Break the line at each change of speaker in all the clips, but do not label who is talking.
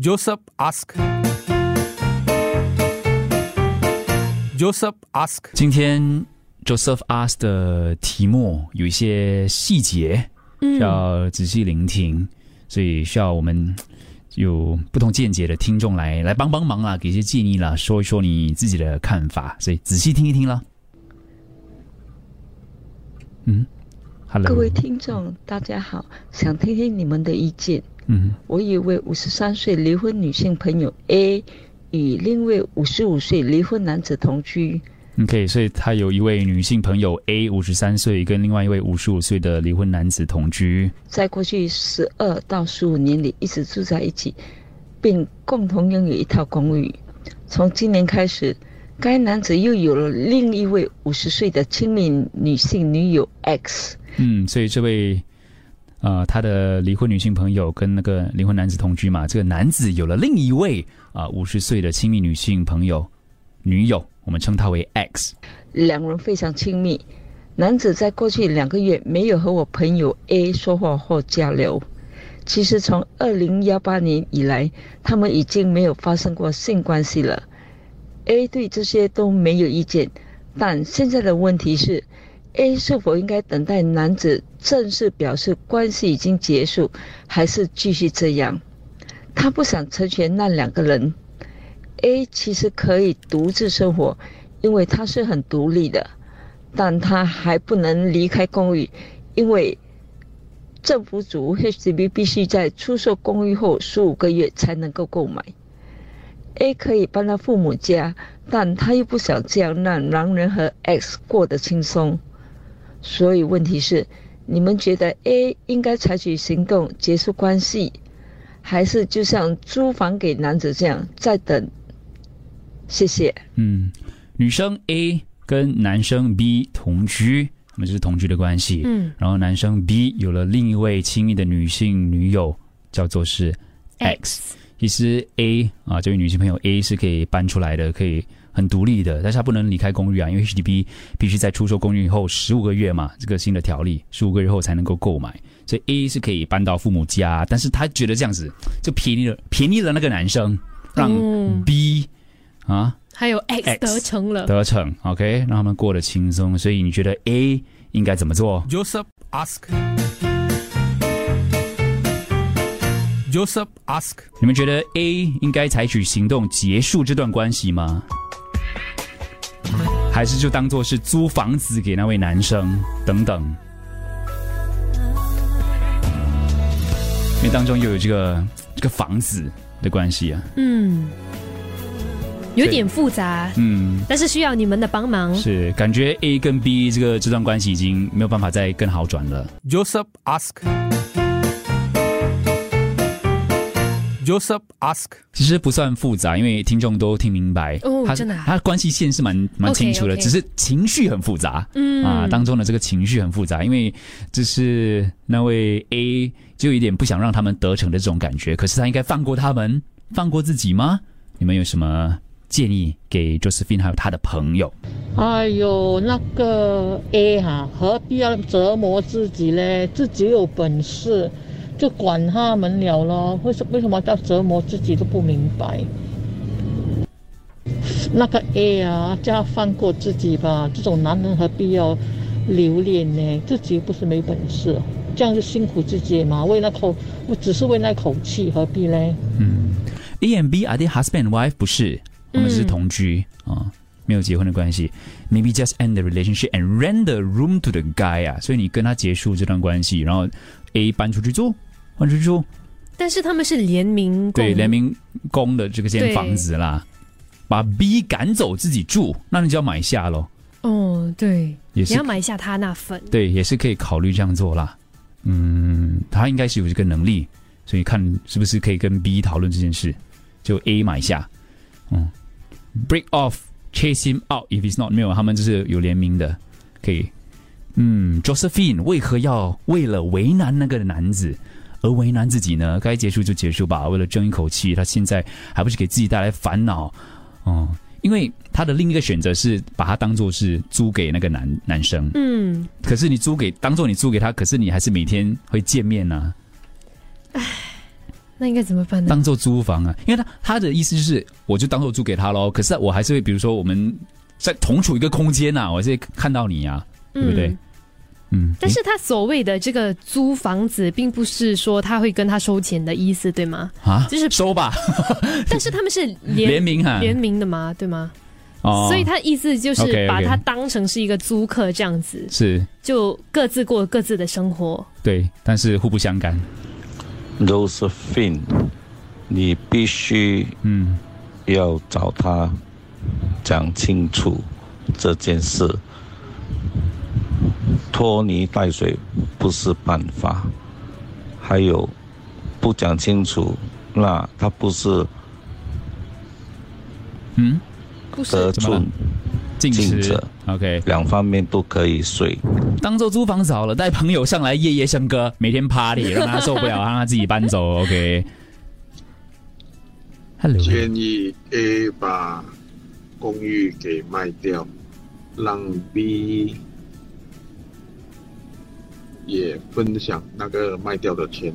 Joseph ask. Joseph ask.
今天 Joseph ask 的题目有一些细节需要仔细聆听，所以需要我们有不同见解的听众来来帮帮忙啊，给一些建议啦，说一说你自己的看法，所以仔细听一听啦。嗯，Hello，
各位听众，大家好，想听听你们的意见。
嗯
我有一位五十三岁离婚女性朋友 A，与另一位五十五岁离婚男子同居。
，OK，所以他有一位女性朋友 A，五十三岁，跟另外一位五十五岁的离婚男子同居。
在过去十二到十五年里，一直住在一起，并共同拥有一套公寓。从今年开始，该男子又有了另一位五十岁的亲密女性女友 X。
嗯，所以这位呃，他的离婚女性朋友跟那个离婚男子同居嘛，这个男子有了另一位啊五十岁的亲密女性朋友女友，我们称她为 X。
两人非常亲密。男子在过去两个月没有和我朋友 A 说话或交流。其实从二零幺八年以来，他们已经没有发生过性关系了。A 对这些都没有意见，但现在的问题是，A 是否应该等待男子正式表示关系已经结束，还是继续这样？他不想成全那两个人。A 其实可以独自生活，因为他是很独立的，但他还不能离开公寓，因为政府组 HDB 必须在出售公寓后十五个月才能够购买。A 可以搬到父母家，但他又不想这样让男人和 X 过得轻松。所以问题是，你们觉得 A 应该采取行动结束关系，还是就像租房给男子这样再等？谢谢。
嗯，女生 A 跟男生 B 同居，他们就是同居的关系。
嗯，
然后男生 B 有了另一位亲密的女性女友，叫做是 X。其实 A 啊，这位女性朋友 A 是可以搬出来的，可以很独立的，但是他不能离开公寓啊，因为 HDB 必须在出售公寓后十五个月嘛，这个新的条例，十五个月后才能够购买，所以 A 是可以搬到父母家，但是他觉得这样子就便宜了，便宜了那个男生，让
嗯
B、啊
还有 X
X
得逞了。
得逞，OK，让他们过得轻松，所以你觉得 A 应该怎么做
？Joseph ask. Joseph ask.
你们觉得 A 应该采取行动结束这段关系吗？还是就当做是租房子给那位男生等等？因为当中又有这个这个房子的关系啊，
嗯，有点复杂，
嗯，
但是需要你们的帮忙。
是感觉 A 跟 B 这个这段关系已经没有办法再更好转了。
Joseph ask. Joseph ask.
其实不算复杂，因为听众都听明白，他
哦真的啊
他关系线是蛮蛮清楚的只是情绪很复杂，
嗯
啊，当中的这个情绪很复杂，因为就是那位 A 就有一点不想让他们得逞的这种感觉，可是他应该放过他们，放过自己吗？你们有什么建议给 Josephine 还有他的朋友？
哎呦，那个 A 哈、何必要折磨自己嘞？自己有本事就管他们了咯。为什为什么要折磨自己都不明白？那个 A 啊，叫他放过自己吧。这种男人何必要留恋呢？自己又不是没本事，这样就辛苦自己嘛。为那口，我只是为那口气，何必嘞
？A and B are they husband and wife？不是，他们是同居啊、没有结婚的关系。Maybe just end the relationship and rent the room to the guy 啊，所以你跟他结束这段关系，然后 A 搬出去住，搬出去住，
但是他们是联名共
对，联名公的这个间房子啦，把 B 赶走自己住，那你就要买下喽。
哦，对，
也是
你要买下他那份。
对，也是可以考虑这样做啦。嗯，他应该是有这个能力，所以看是不是可以跟 B 讨论这件事，就 A 买下，嗯，break off chase him out if it's not 没有，他们就是有联名的，可以。嗯，Josephine 为何要为了为难那个男子而为难自己呢？该结束就结束吧，为了争一口气，他现在还不是给自己带来烦恼？哦、因为他的另一个选择是把他当做是租给那个男男生，
嗯，
可是你租给当做你租给他，可是你还是每天会见面呐、
那应该怎么办呢？
当做租房啊，因为他他的意思就是，我就当做租给他喽。可是我还是会，比如说我们在同处一个空间呐、啊，我还是会看到你呀、对不对？嗯，
但是他所谓的这个租房子，并不是说他会跟他收钱的意思，对吗？
啊，
就是
收吧，
但是他们是联
联名哈，
联名的嘛，对吗？
哦
所以他意思就是把他当成是一个租客这样子，
是
就各自过各自的生活。
对，但是互不相干。
Josephine，你必须
嗯，
要找他讲清楚这件事。拖泥带水不是办法，还有不讲清楚，那他不是
嗯，
不是
得寸进尺。
OK，
两方面都可以睡。
当做租房少了，带朋友上来夜夜笙歌，每天 party，让他受不了，让他自己搬走。OK。Hello，
建议 A 把公寓给卖掉，让 B 也分享那个卖掉的钱，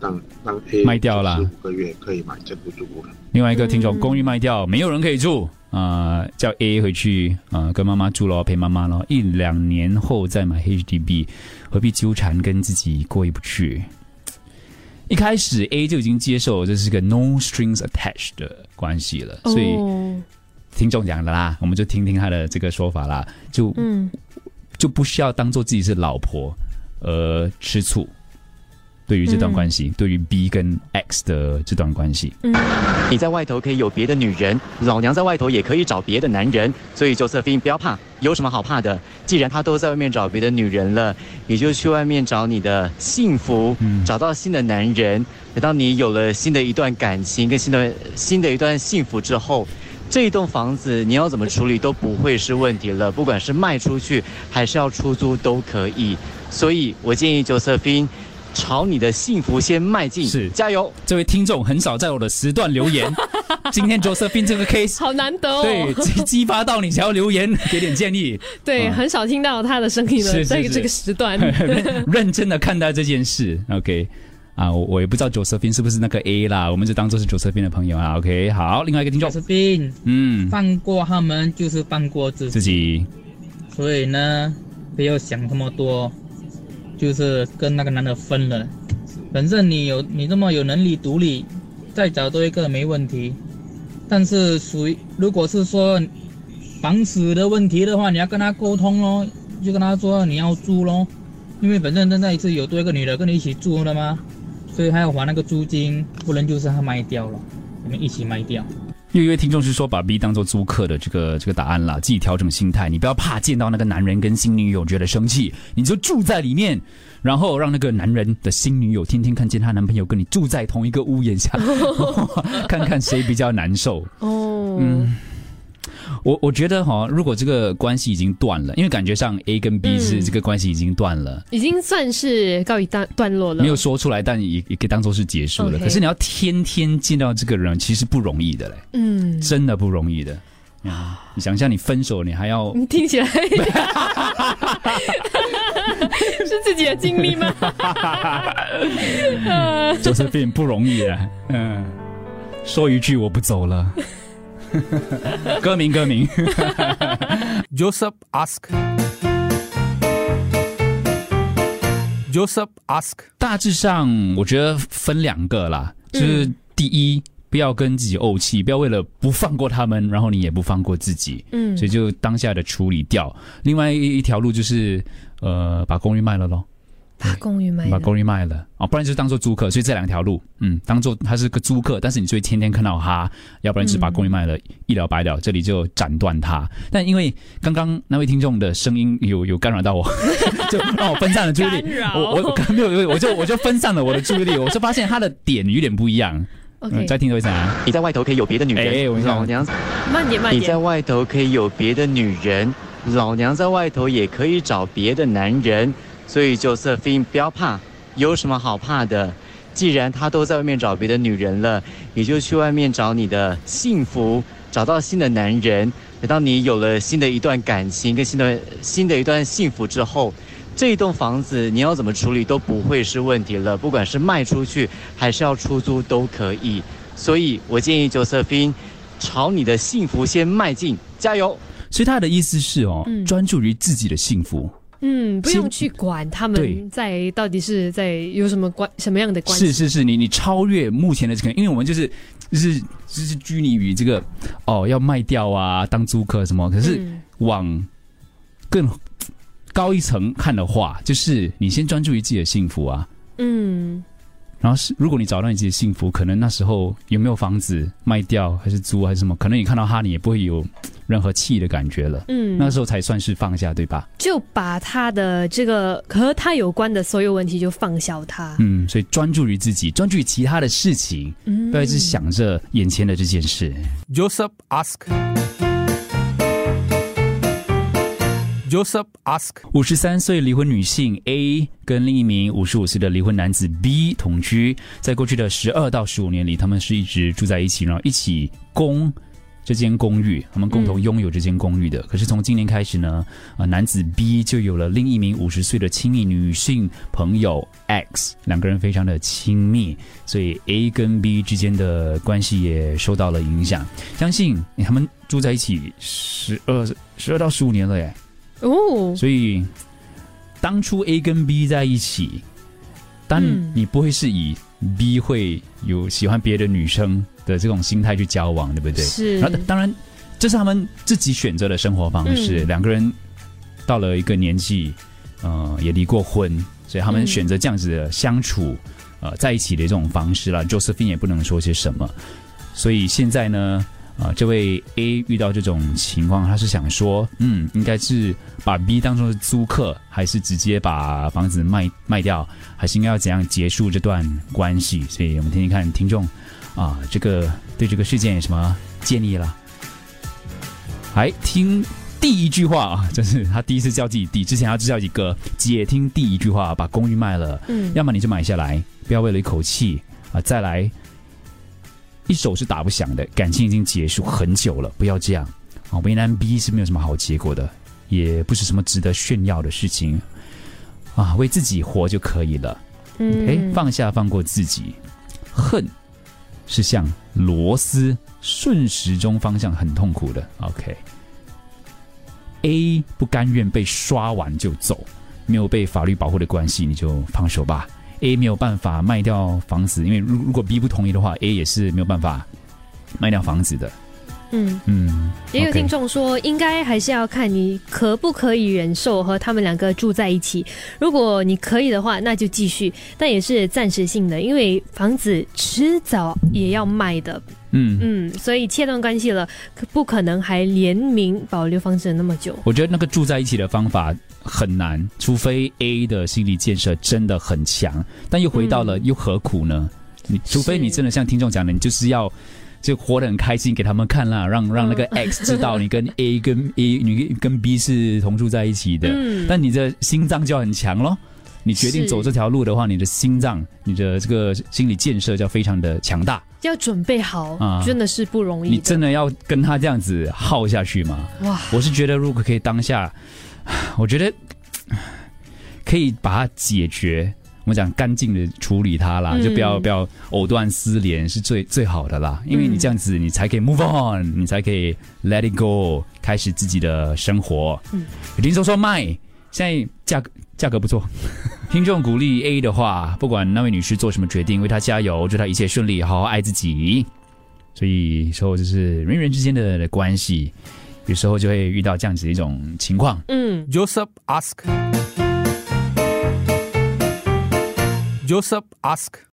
让让 A
卖掉了
五个月可以买这部住屋了。
另外一个听众，
嗯
公寓卖掉，没有人可以住，啊，叫 A 回去，啊，跟妈妈住咯，陪妈妈咯，一两年后再买 HDB，何必纠缠，跟自己过意不去？一开始 A 就已经接受这是个 no strings attached 的关系了，所以
哦，
听众讲的啦，我们就听听他的这个说法啦，就
嗯，
就不需要当做自己是老婆而吃醋。对于这段关系，对于 B 跟 X 的这段关系，
你在外头可以有别的女人，老娘在外头也可以找别的男人，所以 Josephine 不要怕，有什么好怕的？既然他都在外面找别的女人了，你就去外面找你的幸福，
嗯
找到新的男人。等到你有了新的一段感情跟新的新的一段幸福之后，这一栋房子你要怎么处理都不会是问题了，不管是卖出去还是要出租都可以。所以我建议 Josephine 朝你的幸福先迈进，
是
加油！
这位听众很少在我的时段留言，今天 Josephine 这个 case
好难得哦。
对，激激发到你想要留言，给点建议，
对，
啊
很少听到他的声音了，在这个时段。
认认真的看待这件事。OK，啊，我我也不知道 Josephine 是不是那个 A 啦，我们就当做是 Josephine 的朋友啊。OK，好，另外一个听众
就，是病，
嗯，
放过他们就是放过自己，
自己
所以呢，不要想那么多，就是跟那个男的分了。反正你有你这么有能力独立，再找多一个没问题。但是属于如果是说房子的问题的话，你要跟他沟通咯，就跟他说你要租咯，因为反正现在是有多一个女的跟你一起住的嘛，所以他要还那个租金，不然就是他卖掉了，你们一起卖掉。
有一位听众是说把 B 当做租客的这个这个答案了，自己调整心态，你不要怕见到那个男人跟新女友觉得生气，你就住在里面，然后让那个男人的新女友天天看见她男朋友跟你住在同一个屋檐下，看看谁比较难受。
哦，
嗯，我我觉得哈，如果这个关系已经断了，因为感觉上 A 跟 B 是
嗯
这个关系已经断了，
已经算是告一段段落了。
没有说出来，但也也可以当做是结束了。可是你要天天见到这个人，其实不容易的嘞，
嗯，
真的不容易的。啊，你想一下你分手，你还要
你听起来 是自己的经历吗？
Josephine 不容易了，嗯，说一句我不走了。歌名歌名，
Joseph ask. Joseph ask.
大致上我觉得分两个啦，就是第一，不要跟自己怄气，不要为了不放过他们，然后你也不放过自己，
嗯
所以就当下的处理掉。另外一一条路就是，呃，把公寓卖了咯，
把公寓卖了，
把公寓卖了哦，不然就当做租客。所以这两条路，嗯，当做他是个租客，但是你就会天天看到他，要不然就是把公寓卖了，一了百了，这里就斩断他。但因为刚刚那位听众的声音有有干扰到我，就让我分散了注意力我我我没有，我就我就分散了我的注意力，我就发现他的点有点不一样。
OK，
嗯，再听多一次啊，
你在外头可以有别的女人，
哎我看
老娘
慢点慢点
你在。外头可以有别的女人，老娘在外头也可以找别的男人，所以 Josephine 不要怕，有什么好怕的？既然他都在外面找别的女人了，你就去外面找你的幸福，找到新的男人。等到你有了新的一段感情跟新的新的一段幸福之后，这一栋房子你要怎么处理都不会是问题了，不管是卖出去还是要出租都可以。所以我建议 Josephine 朝你的幸福先迈进，加油！
所以他的意思是哦，
嗯
专注于自己的幸福。
嗯，不用去管他们在到底是在有什么关什么样的关系。
是是是，你你超越目前的这个，因为我们就是就是就是拘泥于这个哦，要卖掉啊，当租客什么。可是
嗯
往更高一层看的话，就是你先专注于自己的幸福啊。
嗯
然后是，如果你找到你自己的幸福，可能那时候有没有房子卖掉，还是租，还是什么，可能你看到他，你也不会有任何气的感觉了。
嗯，
那时候才算是放下，对吧？
就把他的这个和他有关的所有问题就放下他。
嗯，所以专注于自己，专注于其他的事情，
嗯
不要一直想着眼前的这件事。
Joseph ask. Joseph ask.
五十三岁离婚女性 A 跟另一名五十五岁的离婚男子 B 同居，在过去的十二到十五年里，他们是一直住在一起，然后一起供这间公寓，他们共同拥有这间公寓的。可是从今年开始呢，啊、男子 B 就有了另一名五十岁的亲密女性朋友 X，两个人非常的亲密，所以 A 跟 B 之间的关系也受到了影响。相信他们住在一起十二十二到十五年了耶。
哦，
所以当初 A 跟 B 在一起，但
嗯
你不会是以 B 会有喜欢别的女生的这种心态去交往，对不对？
是
然后当然，这是他们自己选择的生活方式。
嗯
两个人到了一个年纪，呃，也离过婚，所以他们
嗯
选择这样子的相处，呃，在一起的这种方式了。Josephine 也不能说些什么，所以现在呢。啊、这位 A 遇到这种情况，他是想说，嗯，应该是把 B 当做是租客，还是直接把房子卖卖掉，还是应该要怎样结束这段关系？所以我们听听看听众啊，这个对这个事件有什么建议啦？来听第一句话啊，就是他第一次叫自己弟，之前他只叫一个姐。听第一句话，把公寓卖了，
嗯
要么你就买下来，不要为了一口气啊再来，一手是打不响的，感情已经结束很久了，不要这样啊。为难 B 是没有什么好结果的，也不是什么值得炫耀的事情啊，为自己活就可以了。
嗯
哎，放下放过自己，恨是像螺丝顺时钟方向很痛苦的。OK，A 不甘愿被刷完就走，没有被法律保护的关系，你就放手吧。A 没有办法卖掉房子，因为如如果 B 不同意的话，A 也是没有办法卖掉房子的。
嗯，
嗯，
也有听众说，应该还是要看你可不可以忍受和他们两个住在一起。如果你可以的话，那就继续，但也是暂时性的，因为房子迟早也要卖的。
嗯
嗯，所以切断关系了，可不可能还联名保留房子那么久？
我觉得那个住在一起的方法很难，除非 A 的心理建设真的很强，但又回到了、
嗯
又何苦呢？你除非你真的像听众讲的，你就是要就活得很开心给他们看啦，让让那个
嗯
X 知道你跟 A 跟 A 你跟 B 是同住在一起的，
嗯
但你的心脏就要很强咯。你决定走这条路的话，你的心脏、你的这个心理建设就要非常的强大。
要准备好，
啊
真的是不容易
你真的要跟他这样子耗下去吗？
哇，
我是觉得，如果可以当下，我觉得可以把它解决。我们讲干净的处理它啦，
嗯
就不要不要藕断丝连，是最最好的啦。因为你这样子，你才可以 move on，你才可以 let it go，开始自己的生活。
嗯，
有听说说卖，现在价格价格不错。听众鼓励 A 的话，不管那位女士做什么决定，为她加油，祝她一切顺利，好好爱自己。所以说，就是人与人之间的关系，有时候就会遇到这样子的一种情况。
嗯
Joseph ask. Joseph asked